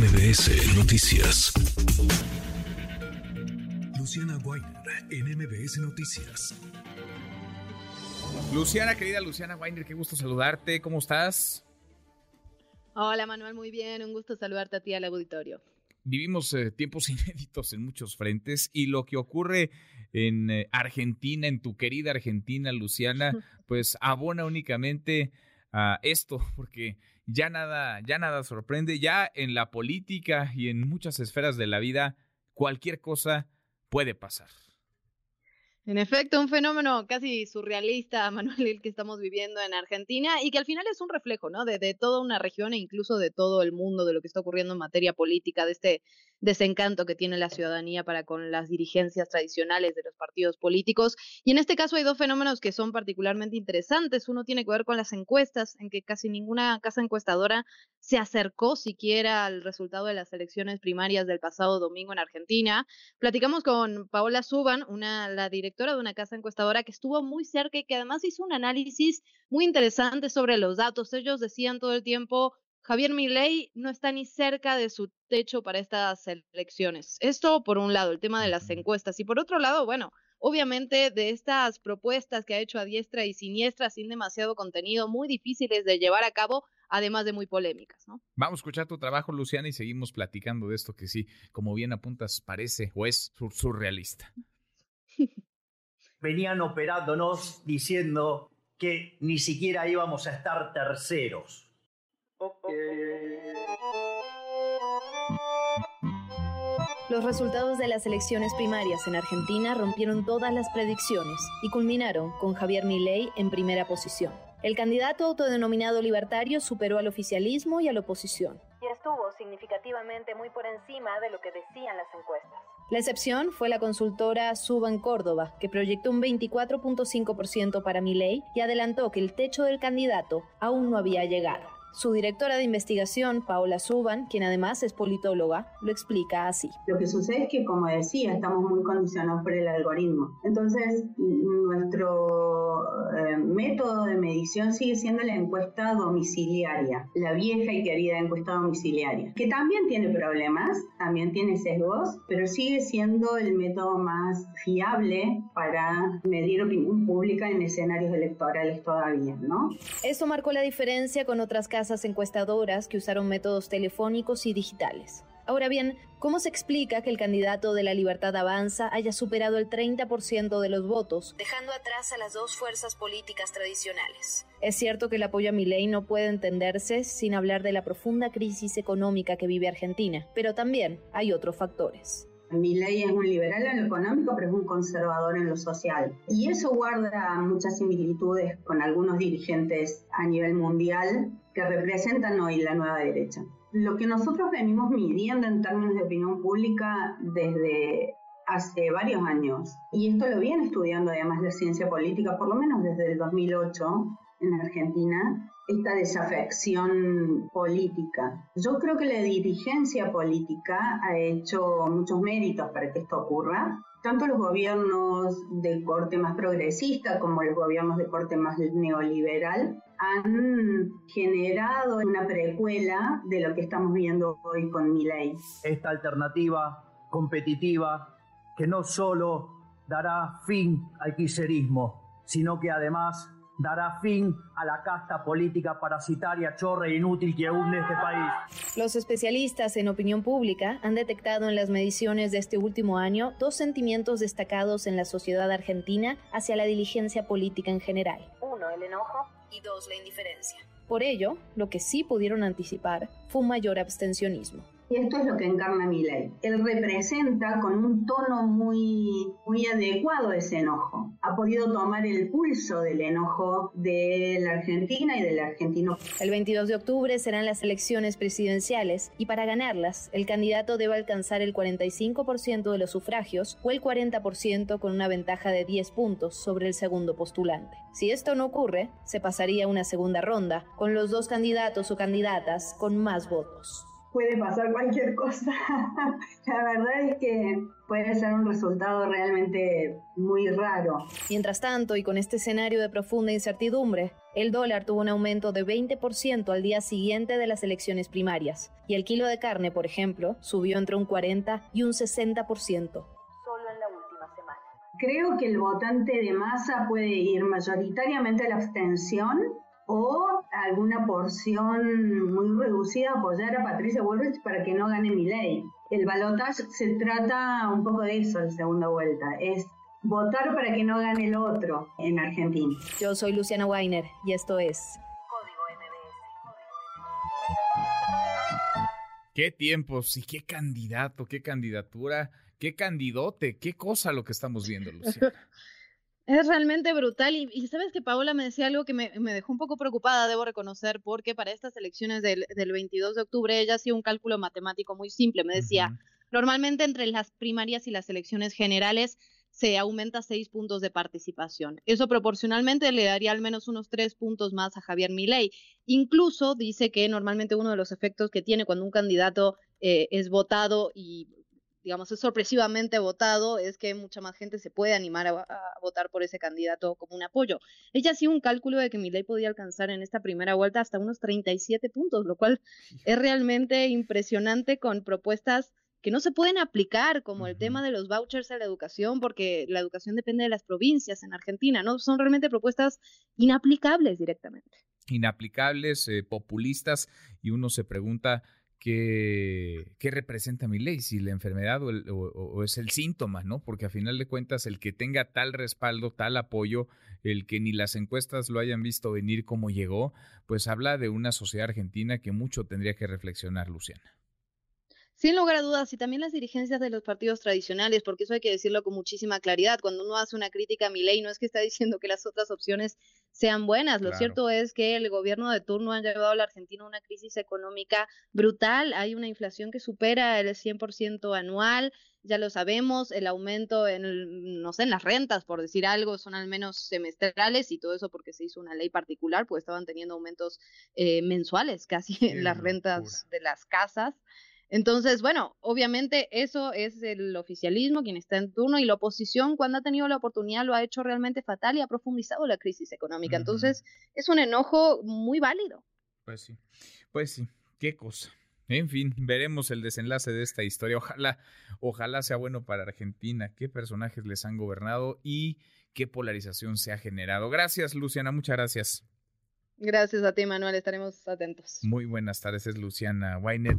MBS Noticias. Luciana Weiner en MBS Noticias. Luciana, querida Luciana Weiner, qué gusto saludarte. ¿Cómo estás? Hola Manuel, muy bien. Un gusto saludarte a ti al auditorio. Vivimos eh, tiempos inéditos en muchos frentes y lo que ocurre en eh, Argentina, en tu querida Argentina, Luciana, pues abona únicamente a esto, porque ya nada, ya nada sorprende, ya en la política y en muchas esferas de la vida, cualquier cosa puede pasar. En efecto, un fenómeno casi surrealista, Manuel, el que estamos viviendo en Argentina y que al final es un reflejo, ¿no? De, de, toda una región e incluso de todo el mundo, de lo que está ocurriendo en materia política, de este desencanto que tiene la ciudadanía para con las dirigencias tradicionales de los partidos políticos. Y en este caso hay dos fenómenos que son particularmente interesantes. Uno tiene que ver con las encuestas, en que casi ninguna casa encuestadora se acercó siquiera al resultado de las elecciones primarias del pasado domingo en Argentina. Platicamos con Paola Suban, una, la directora de una casa encuestadora que estuvo muy cerca y que además hizo un análisis muy interesante sobre los datos. Ellos decían todo el tiempo, Javier Milei no está ni cerca de su techo para estas elecciones. Esto por un lado, el tema de las encuestas. Y por otro lado, bueno, obviamente de estas propuestas que ha hecho a diestra y siniestra sin demasiado contenido, muy difíciles de llevar a cabo, además de muy polémicas, ¿no? Vamos a escuchar tu trabajo, Luciana, y seguimos platicando de esto que sí, como bien apuntas, parece o es surrealista. Venían operándonos diciendo que ni siquiera íbamos a estar terceros los resultados de las elecciones primarias en Argentina rompieron todas las predicciones y culminaron con Javier Milei en primera posición. El candidato autodenominado libertario superó al oficialismo y a la oposición. Y estuvo significativamente muy por encima de lo que decían las encuestas. La excepción fue la consultora Suban Córdoba, que proyectó un 24.5% para Milei y adelantó que el techo del candidato aún no había llegado. Su directora de investigación, Paola Suban, quien además es politóloga, lo explica así. Lo que sucede es que, como decía, estamos muy condicionados por el algoritmo. Entonces, nuestro eh, método de medición sigue siendo la encuesta domiciliaria, la vieja y querida encuesta domiciliaria, que también tiene problemas, también tiene sesgos, pero sigue siendo el método más fiable para medir opinión pública en escenarios electorales todavía, ¿no? Esto marcó la diferencia con otras casas encuestadoras que usaron métodos telefónicos y digitales. Ahora bien, ¿cómo se explica que el candidato de la Libertad Avanza haya superado el 30% de los votos, dejando atrás a las dos fuerzas políticas tradicionales? Es cierto que el apoyo a ley no puede entenderse sin hablar de la profunda crisis económica que vive Argentina, pero también hay otros factores. ley es un liberal en lo económico, pero es un conservador en lo social. Y eso guarda muchas similitudes con algunos dirigentes a nivel mundial que representan hoy la nueva derecha. Lo que nosotros venimos midiendo en términos de opinión pública desde hace varios años, y esto lo viene estudiando además la ciencia política, por lo menos desde el 2008 en Argentina, esta desafección política. Yo creo que la dirigencia política ha hecho muchos méritos para que esto ocurra. Tanto los gobiernos de corte más progresista como los gobiernos de corte más neoliberal han generado una precuela de lo que estamos viendo hoy con mi ley. Esta alternativa competitiva que no solo dará fin al quiserismo, sino que además dará fin a la casta política parasitaria, chorra e inútil que hunde este país. Los especialistas en opinión pública han detectado en las mediciones de este último año dos sentimientos destacados en la sociedad argentina hacia la diligencia política en general. Uno, el enojo y dos, la indiferencia. Por ello, lo que sí pudieron anticipar fue un mayor abstencionismo. Y esto es lo que encarna mi ley. Él representa con un tono muy, muy adecuado ese enojo. Ha podido tomar el pulso del enojo de la Argentina y del argentino. El 22 de octubre serán las elecciones presidenciales y para ganarlas, el candidato debe alcanzar el 45% de los sufragios o el 40% con una ventaja de 10 puntos sobre el segundo postulante. Si esto no ocurre, se pasaría a una segunda ronda con los dos candidatos o candidatas con más votos. Puede pasar cualquier cosa. La verdad es que puede ser un resultado realmente muy raro. Mientras tanto, y con este escenario de profunda incertidumbre, el dólar tuvo un aumento de 20% al día siguiente de las elecciones primarias, y el kilo de carne, por ejemplo, subió entre un 40 y un 60%. Solo en la última semana. Creo que el votante de masa puede ir mayoritariamente a la abstención o alguna porción muy reducida apoyar a Patricia Bullrich para que no gane mi ley. El balotaje se trata un poco de eso en segunda vuelta, es votar para que no gane el otro en Argentina. Yo soy Luciana Weiner y esto es. Qué tiempos y qué candidato, qué candidatura, qué candidote, qué cosa lo que estamos viendo, Luciana. Es realmente brutal y, sabes que Paola me decía algo que me, dejó un poco preocupada, debo reconocer, porque para estas elecciones del, 22 de octubre ella hacía un cálculo matemático muy simple. Me decía, normalmente entre las primarias y las elecciones generales se aumenta seis puntos de participación. Eso proporcionalmente le daría al menos unos tres puntos más a Javier Milei. Incluso dice que normalmente uno de los efectos que tiene cuando un candidato eh, es votado y digamos, es sorpresivamente votado, es que mucha más gente se puede animar a, votar por ese candidato como un apoyo. Ella hacía un cálculo de que Milei podía alcanzar en esta primera vuelta hasta unos 37 puntos, lo cual es realmente impresionante con propuestas que no se pueden aplicar, como el tema de los vouchers a la educación, porque la educación depende de las provincias en Argentina, ¿no? Son realmente propuestas inaplicables directamente. Inaplicables, eh, populistas, y uno se pregunta qué, qué representa mi ley, si la enfermedad o, es el síntoma, ¿no? Porque a final de cuentas el que tenga tal respaldo, tal apoyo, el que ni las encuestas lo hayan visto venir como llegó, pues habla de una sociedad argentina que mucho tendría que reflexionar, Luciana. Sin lugar a dudas, y también las dirigencias de los partidos tradicionales, porque eso hay que decirlo con muchísima claridad. Cuando uno hace una crítica a mi ley, no es que está diciendo que las otras opciones sean buenas. Lo cierto es que el gobierno de turno ha llevado a la Argentina a una crisis económica brutal. Hay una inflación que supera el 100% anual. Ya lo sabemos, el aumento en, no sé, en las rentas, por decir algo, son al menos semestrales y todo eso porque se hizo una ley particular, pues estaban teniendo aumentos eh, mensuales casi en las rentas de las casas. Entonces, bueno, obviamente eso es el oficialismo quien está en turno y la oposición cuando ha tenido la oportunidad lo ha hecho realmente fatal y ha profundizado la crisis económica. Entonces, es un enojo muy válido. Pues sí, pues sí, qué cosa. En fin, veremos el desenlace de esta historia. Ojalá, ojalá sea bueno para Argentina, qué personajes les han gobernado y qué polarización se ha generado. Gracias, Luciana, muchas gracias. Gracias a ti, Manuel, estaremos atentos. Muy buenas tardes, es Luciana Wainet.